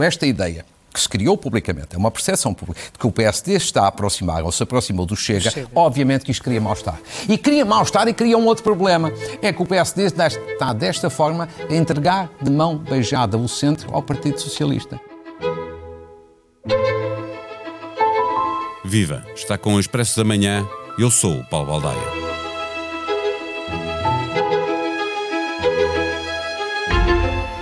com esta ideia que se criou publicamente, é uma percepção pública, de que o PSD está a aproximar ou se aproximou do Chega, Chega. obviamente que isto cria mal-estar. E cria mal-estar e cria um outro problema, é que o PSD está desta forma a entregar de mão beijada o centro ao Partido Socialista. Viva! Está com o Expresso da Manhã. Eu sou o Paulo Baldaia.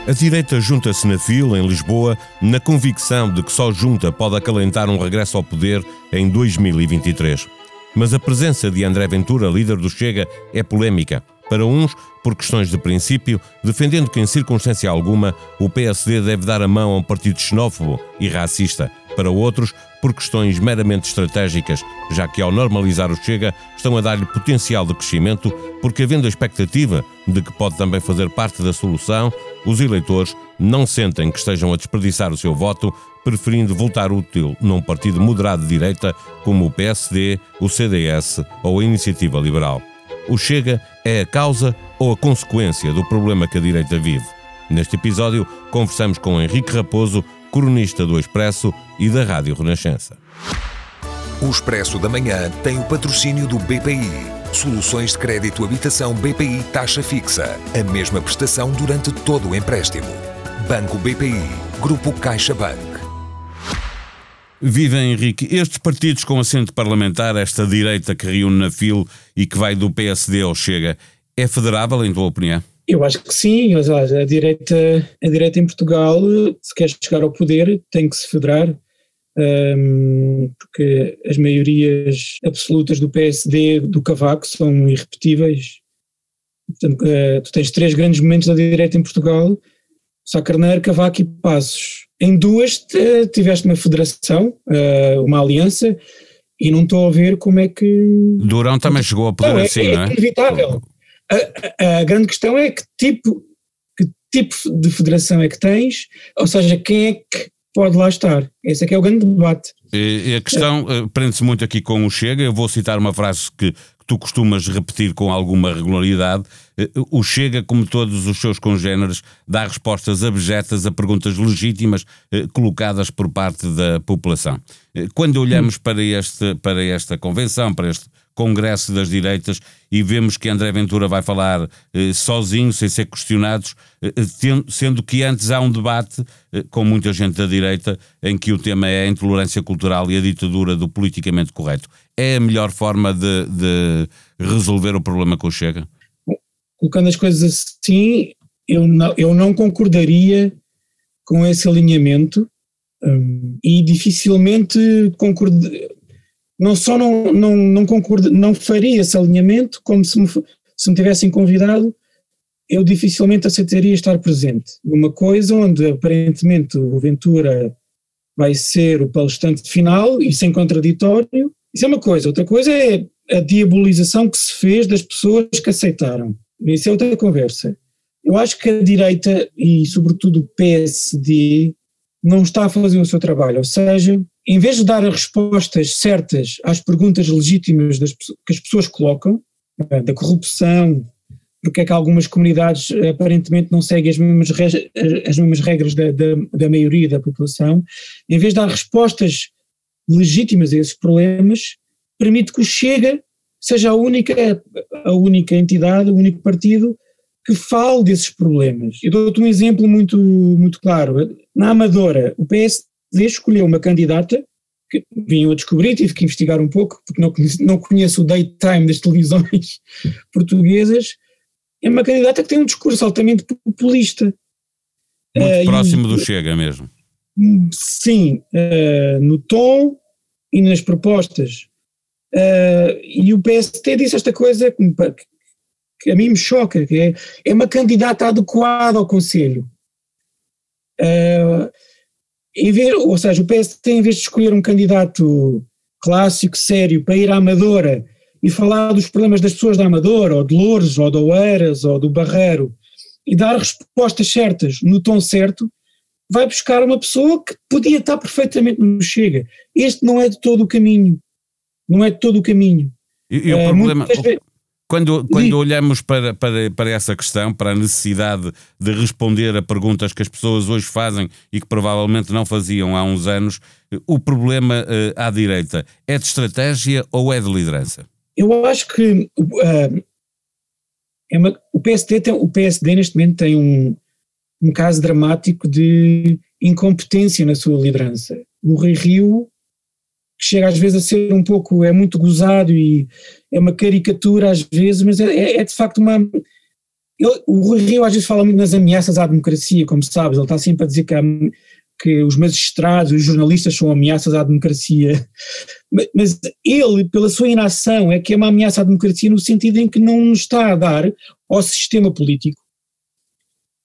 A direita junta-se na fila, em Lisboa, na convicção de que só junta pode acalentar um regresso ao poder em 2023. Mas a presença de André Ventura, líder do Chega, é polémica. Para uns, por questões de princípio, defendendo que em circunstância alguma o PSD deve dar a mão a um partido xenófobo e racista. Para outros, por questões meramente estratégicas, já que ao normalizar o Chega estão a dar-lhe potencial de crescimento, porque havendo a expectativa de que pode também fazer parte da solução, os eleitores não sentem que estejam a desperdiçar o seu voto, preferindo voltar útil num partido moderado de direita como o PSD, o CDS ou a Iniciativa Liberal. O Chega é a causa ou a consequência do problema que a direita vive. Neste episódio, conversamos com Henrique Raposo, cronista do Expresso e da Rádio Renascença. O Expresso da Manhã tem o patrocínio do BPI. Soluções de crédito habitação BPI taxa fixa. A mesma prestação durante todo o empréstimo. Banco BPI. Grupo CaixaBank. Viva Henrique, estes partidos com assento parlamentar, esta direita que reúne na FIL e que vai do PSD ao Chega, é federável em tua opinião? Eu acho que sim, a direita, a direita em Portugal, se quer chegar ao poder, tem que se federar, um, porque as maiorias absolutas do PSD, do Cavaco, são irrepetíveis. Portanto, uh, tu tens três grandes momentos da direita em Portugal, Sá Carneiro, Cavaco e Passos. Em duas tiveste uma federação, uh, uma aliança, e não estou a ver como é que... Durão também chegou a poder não, é, assim, é, não é? É inevitável. A, a, grande questão é que tipo, que tipo de federação é que tens, ou seja, quem é que pode lá estar. Esse é que é o grande debate. E, a questão uh, prende-se muito aqui com o Chega. Eu vou citar uma frase que, tu costumas repetir com alguma regularidade. Uh, o Chega, como todos os seus congêneres, dá respostas abjetas a perguntas legítimas uh, colocadas por parte da população. Quando olhamos hum. para, este, para esta convenção, para este Congresso das Direitas e vemos que André Ventura vai falar eh, sozinho, sem ser questionados, eh, eh sendo que antes há um debate eh, com muita gente da direita em que o tema é a intolerância cultural e a ditadura do politicamente correto. É a melhor forma de, de resolver o problema com o Chega? Colocando as coisas assim, eu não, eu não concordaria com esse alinhamento hum, e dificilmente concordo, não só não, não, não, concordo, não faria esse alinhamento, como se me, se me tivessem convidado, eu dificilmente aceitaria estar presente. Numa coisa onde aparentemente o Ventura vai ser o palestrante final, isso é contraditório, isso é uma coisa, outra coisa é a diabolização que se fez das pessoas que aceitaram, isso é outra conversa. Eu acho que a direita e sobretudo o PSD não está a fazer o seu trabalho, ou seja, em vez de dar as respostas certas às perguntas legítimas das, que as pessoas colocam, eh, da corrupção, porque é que algumas comunidades aparentemente não seguem as mesmas, as mesmas regras da, da, da maioria da população, em vez de dar respostas legítimas a esses problemas, permite que o Chega seja a única, a única entidade, o único partido que fale desses problemas. Eu dou-te um exemplo muito, muito claro. Na Amadora, o PS escolheu uma candidata que vinham a descobrir, tive que investigar um pouco, porque não conheço, não conheço o daytime das televisões portuguesas, é uma candidata que tem um discurso altamente populista. Muito uh, próximo e, do Chega mesmo. Sim, uh, no tom e nas propostas. Uh, e o PST disse esta coisa que, que, a mim me choca, que é, é uma candidata adequada ao Conselho. Uh, em vez, ou seja, o PSD, em vez de escolher um candidato clássico, sério, para ir à Amadora e falar dos problemas das pessoas da Amadora, ou de Lourdes, ou de Oeiras, ou do Barreiro, e dar respostas certas no tom certo, vai buscar uma pessoa que podia estar perfeitamente no Chega. Este não é de todo o caminho. Não é de todo o caminho. E, e o, uh, problema, vezes... Quando, quando olhamos para, para, para essa questão, para a necessidade de responder a perguntas que as pessoas hoje fazem e que provavelmente não faziam há uns anos, o problema uh, à direita é de estratégia ou é de liderança? Eu acho que uh, é uma, o, PSD tem, o PSD neste momento tem um, um caso dramático de incompetência na sua liderança. O Rui Rio chega às vezes a ser um pouco, é muito gozado e é uma caricatura às vezes, mas é, é, é de facto uma. O Rui Rio às vezes fala muito nas ameaças à democracia, como sabes, ele está sempre a dizer que, há, que os magistrados, os jornalistas são ameaças à democracia, mas, mas ele, pela sua inação, é que é uma ameaça à democracia no sentido em que não está a dar ao sistema político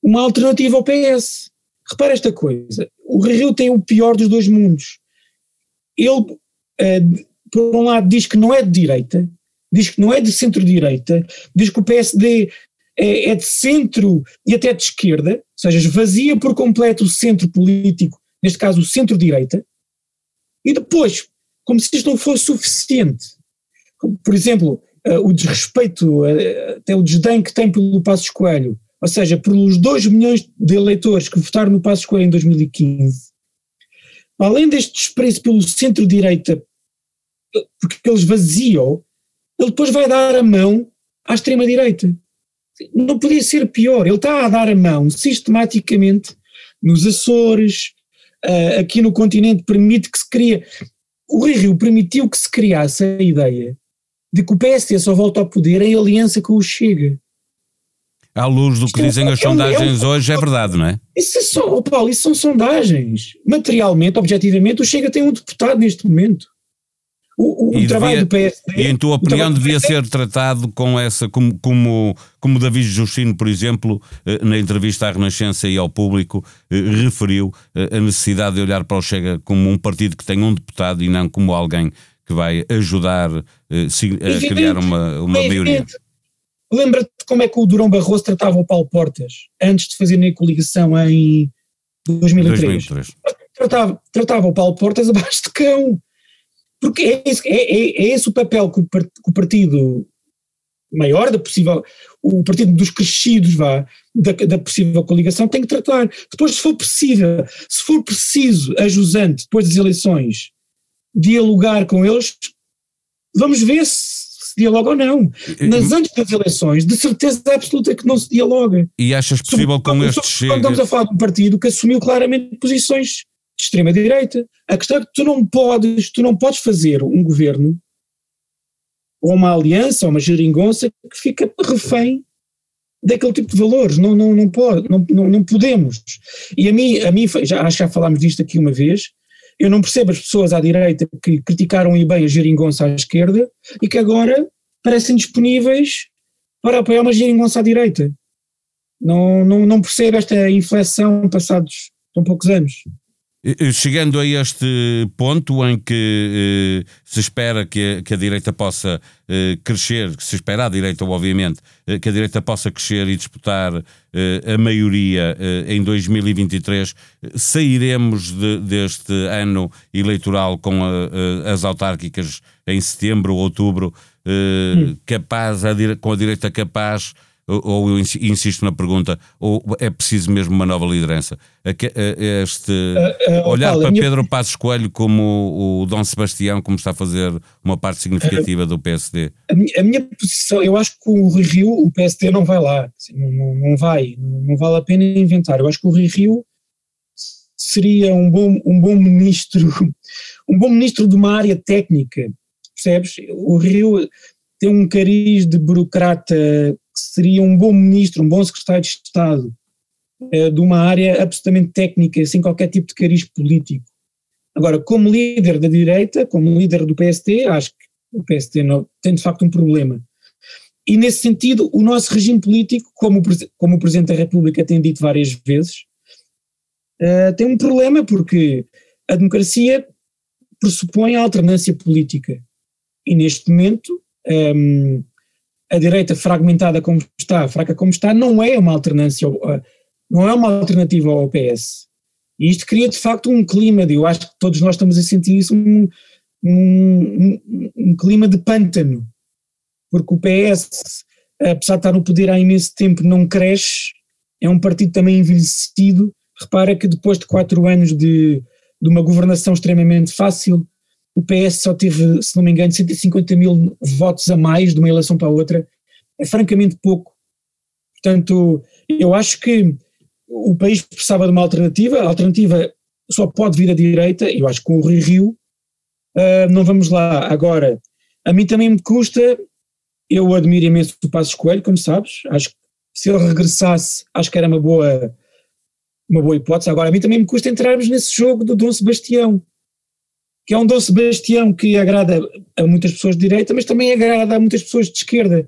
uma alternativa ao PS. Repara esta coisa, o Rio tem o pior dos dois mundos. Ele por um lado, diz que não é de direita, diz que não é de centro-direita, diz que o PSD é, é, de centro e até de esquerda, ou seja, esvazia por completo o centro político, neste caso o centro-direita, e depois, como se isto não fosse suficiente, por exemplo, uh, o desrespeito, uh, até o desdém que tem pelo Passos Coelho, ou seja, pelos 2 milhões de eleitores que votaram no Passos Coelho em 2015, além deste desprezo pelo centro-direita porque eles vaziam, ele depois vai dar a mão à extrema-direita. Não podia ser pior, ele está a dar a mão sistematicamente nos Açores, uh, aqui no continente, permite que se crie. O Rui Rio permitiu que se criasse a ideia de que o PSD só volta ao poder em aliança com o Chega. À luz do que Isto é dizem é, as é sondagens é um, hoje, é verdade, não é? Isso, é só, oh Paulo, isso são sondagens. Materialmente, objetivamente, o Chega tem um deputado neste momento. O, o trabalho devia, do PSD. E em tua opinião devia ser tratado com essa, como, como, como David Justino, por exemplo, eh, na entrevista à Renascença e ao público, eh, referiu eh, a necessidade de olhar para o Chega como um partido que tem um deputado e não como alguém que vai ajudar a criar uma, uma maioria. Lembra-te como é que o Durão Barroso tratava o Paulo Portas antes de fazer a coligação em 2003? 2003. Tratava, tratava o Paulo Portas abaixo de cão porque é esse, é, é, é esse o papel que o, partido maior da possível, o partido dos crescidos, vá, da, da possível coligação, tem que tratar. Depois, se for possível, se for preciso, a jusante, depois das eleições, dialogar com eles, vamos ver se se dialoga ou não. Mas antes das eleições, de certeza absoluta que não se dialoga. E achas possível com estes... Estamos a falar de um partido que assumiu claramente posições extrema-direita. A questão é que tu não podes, tu não podes fazer um governo ou uma aliança ou uma geringonça que fica refém daquele tipo de valores, não, não, não, pode, não, não, não podemos. E a mim, a mim já, acho que já falámos disto aqui uma vez, eu não percebo as pessoas à direita que criticaram e bem a geringonça à esquerda e que agora parecem disponíveis para apoiar uma geringonça à direita. Não, não, não percebo esta inflexão passados tão poucos anos. Chegando a este ponto em que eh, se espera que a, que a direita possa eh, crescer, que se espera à direita, obviamente, eh, que a direita possa crescer e disputar eh, a maioria eh, em 2023, sairemos de, deste ano eleitoral com a, as autárquicas em setembro, outubro, eh, hum. capaz, a, com a direita capaz ou eu insisto na pergunta, ou é preciso mesmo uma nova liderança? Este, uh, olhar para. Pedro Passos Coelho como o Dom Sebastião, como está a fazer uma parte significativa do PSD? A minha, a minha, posição, eu acho que o Rui Rio, o PSD não vai lá, assim, não, não, vai, não, vale a pena inventar. Eu acho que o Rui Rio seria um bom, um bom ministro, um bom ministro de uma área técnica, percebes? O Rio tem um cariz de burocrata que seria um bom ministro, um bom secretário de Estado eh, de uma área absolutamente técnica, sem qualquer tipo de cariz político. Agora, como líder da direita, como líder do PSD, acho que o PSD não, tem de facto um problema. E nesse sentido, o nosso regime político, como o, como o Presidente da República tem dito várias vezes, uh, tem um problema porque a democracia pressupõe a alternância política. E neste momento, um, ehm, a direita fragmentada como está, fraca como está, não é uma alternância, não é uma alternativa ao PS. E isto cria de facto um clima, de, eu acho que todos nós estamos a sentir isso, um, um, um, um clima de pântano. porque o PS, apesar de estar no poder há imenso tempo, não cresce, é um partido também envelhecido. Repara que depois de quatro anos de, de uma governação extremamente fácil, o PS só teve, se não me engano, 150 mil votos a mais de uma eleição para a outra. É francamente pouco. Portanto, eu acho que o país precisava de uma alternativa, a alternativa só pode vir à direita, eu acho que com o Rio Rio, uh, não vamos lá. Agora, a mim também me custa, eu admiro imenso o Passos Coelho, como sabes, acho que se ele regressasse, acho que era uma boa, uma boa hipótese. Agora, a mim também me custa entrarmos nesse jogo do Dom Sebastião, que é um Dom Sebastião que agrada a muitas pessoas de direita, mas também agrada a muitas pessoas de esquerda,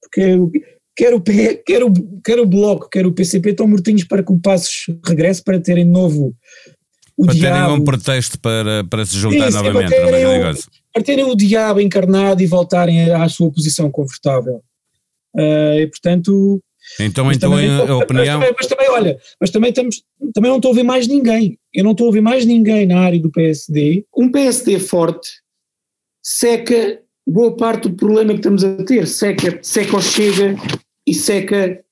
porque quer o, quer o, quer o Bloco, quer o PCP estão mortinhos para que o Passos regresse para terem de novo o para diabo. terem um pretexto para, para se juntar Isso, novamente. Para terem, o, para terem o diabo encarnado e voltarem à sua posição confortável. Uh, e portanto. Então, então também, a opinião. Mas também, mas também, olha, mas também, estamos, também não estou a ouvir mais ninguém. Eu não estou a ouvir mais ninguém na área do PSD. Um PSD forte seca boa parte do problema que estamos a ter. Seca, seca o Chega e seca,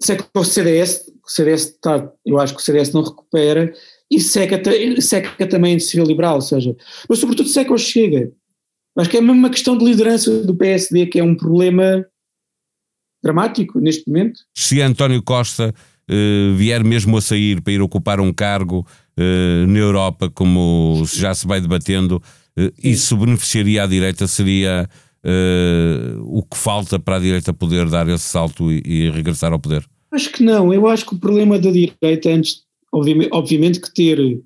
seca o CDS. O CDS está, eu acho que o CDS não recupera e seca, seca também a iniciativa liberal, ou seja, mas sobretudo seca o Chega. Acho que é mesmo uma questão de liderança do PSD que é um problema dramático neste momento. Se António Costa uh, vier mesmo a sair para ir ocupar um cargo uh, na Europa, como já se vai debatendo, uh, isso beneficiaria à direita? Seria o que falta para a direita poder dar esse salto e, e regressar ao poder? Acho que não. Eu acho que o problema da direita, antes obviamente, obviamente que ter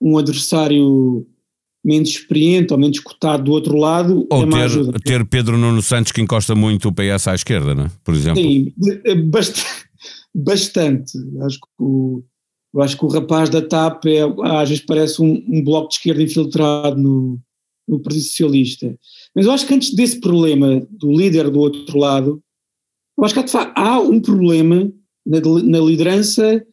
um adversário menos experiente ou menos cotado do outro lado ou é ter, ajuda. ter Pedro Nuno Santos que encosta muito o PS à esquerda, não é? por exemplo. Sim, bastante. bastante. Acho que o, acho que o rapaz da TAP é, às vezes parece um, um bloco de esquerda infiltrado no, no Partido Socialista. Mas eu acho que antes desse problema do líder do outro lado, eu acho que há, de facto, há um problema na, na liderança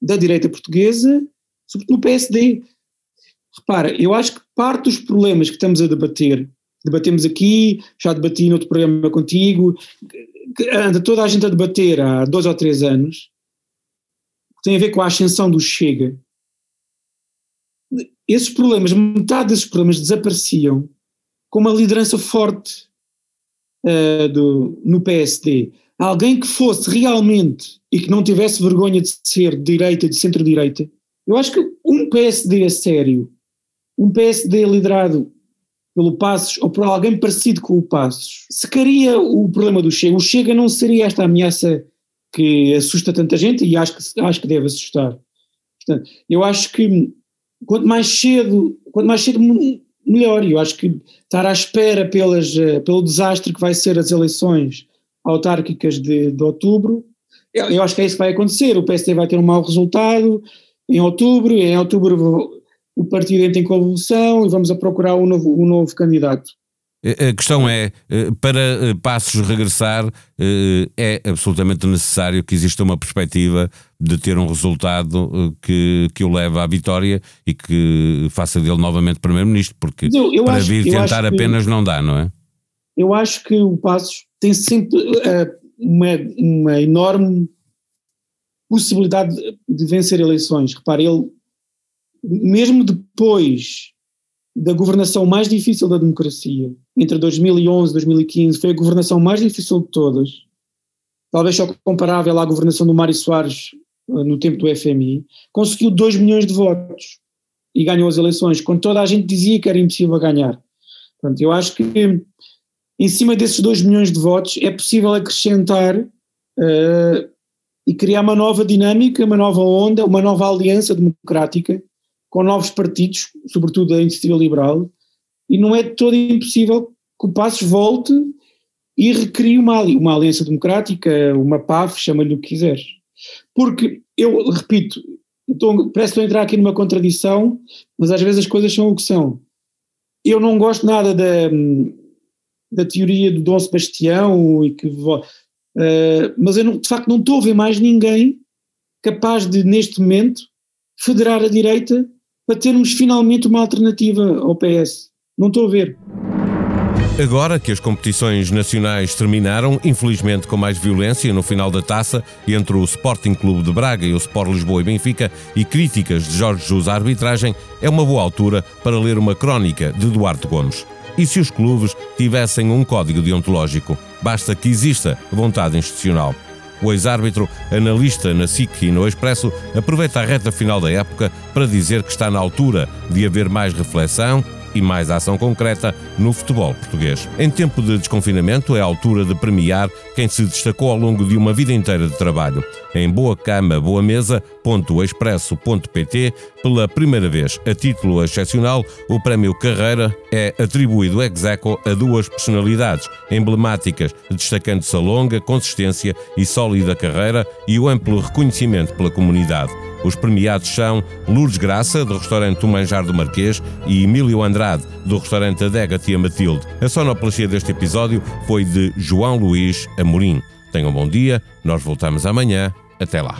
da direita portuguesa, sobretudo no PSD. Repara, eu acho que parte dos problemas que estamos a debater, debatemos aqui, já debati no outro programa contigo, anda toda a gente a debater há dois ou três anos, tem a ver com a ascensão do Chega. Esses problemas, metade desses problemas desapareciam com uma liderança forte uh, do, no PSD alguém que fosse realmente e que não tivesse vergonha de ser de direita, de centro-direita, eu acho que um PSD a sério, um PSD liderado pelo Passos ou por alguém parecido com o Passos, secaria o problema do Chega. O Chega não seria esta ameaça que assusta tanta gente e acho que, acho que deve assustar. Portanto, eu acho que quanto mais cedo, quanto mais cedo melhor. Eu acho que estar à espera pelas, eh, pelo desastre que vai ser as eleições autárquicas de, de outubro. Eu, eu, acho que é isso que vai acontecer. O PSD vai ter um mau resultado em outubro, em outubro o partido entra em convulsão e vamos a procurar um novo, um novo candidato. A questão é, eh, para eh, Passos regressar, eh, é absolutamente necessário que exista uma perspectiva de ter um resultado que, que o leve à vitória e que faça dele novamente Primeiro-Ministro, porque eu, eu para acho, vir tentar apenas não dá, não é? Eu acho que o Passos tem sempre uma, uma enorme possibilidade de vencer eleições. Repare, ele, mesmo depois da governação mais difícil da democracia, entre 2011 e 2015, foi a governação mais difícil de todas, talvez só comparável à governação do Mário Soares uh, no tempo do FMI, conseguiu 2 milhões de votos e ganhou as eleições, quando toda a gente dizia que era impossível ganhar. Portanto, eu acho que em cima desses 2 milhões de votos é possível acrescentar uh, e criar uma nova dinâmica, uma nova onda, uma nova aliança democrática com novos partidos, sobretudo a iniciativa liberal, e não é todo impossível que o Passos volte e recrie uma, uma aliança democrática, uma PAF, chama-lhe o que quiseres. Porque, eu repito, estou, parece que estou a entrar aqui numa contradição, mas às vezes as coisas são o que são. Eu não gosto nada da, da teoria do Dom Sebastião e que uh, mas eu não, de facto não estou a ver mais ninguém capaz de neste momento federar a direita para termos finalmente uma alternativa ao PS. Não estou a ver. Agora que as competições nacionais terminaram, infelizmente com mais violência no final da taça, entre o Sporting Clube de Braga e o Sport Lisboa e Benfica, e críticas de Jorge Jesus à arbitragem, é uma boa altura para ler uma crónica de Duarte Gomes. E se os clubes tivessem um código deontológico? Basta que exista vontade institucional. O ex-árbitro, analista na SIC e no Expresso, aproveita a reta final da época para dizer que está na altura de haver mais reflexão e mais ação concreta no futebol português. Em tempo de desconfinamento, é a altura de premiar quem se destacou ao longo de uma vida inteira de trabalho. Em Boa Cama, Boa Mesa.expresso.pt, pela primeira vez, a título excepcional, o Prémio Carreira é atribuído ex aequo a duas personalidades emblemáticas, destacando-se a longa, consistência e sólida carreira e o amplo reconhecimento pela comunidade. Os premiados são Lourdes Graça, do restaurante O Manjar do Marquês, e Emílio Andrade, do restaurante Adega Tia Matilde. A sonoplastia deste episódio foi de João Luís Amorim. Tenham um bom dia, nós voltamos amanhã. Até lá.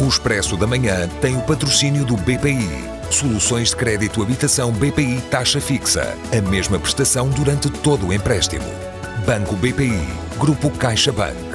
O Expresso da Manhã tem o patrocínio do BPI. Soluções de crédito habitação BPI taxa fixa. A mesma prestação durante todo o empréstimo. Banco BPI. Grupo CaixaBank.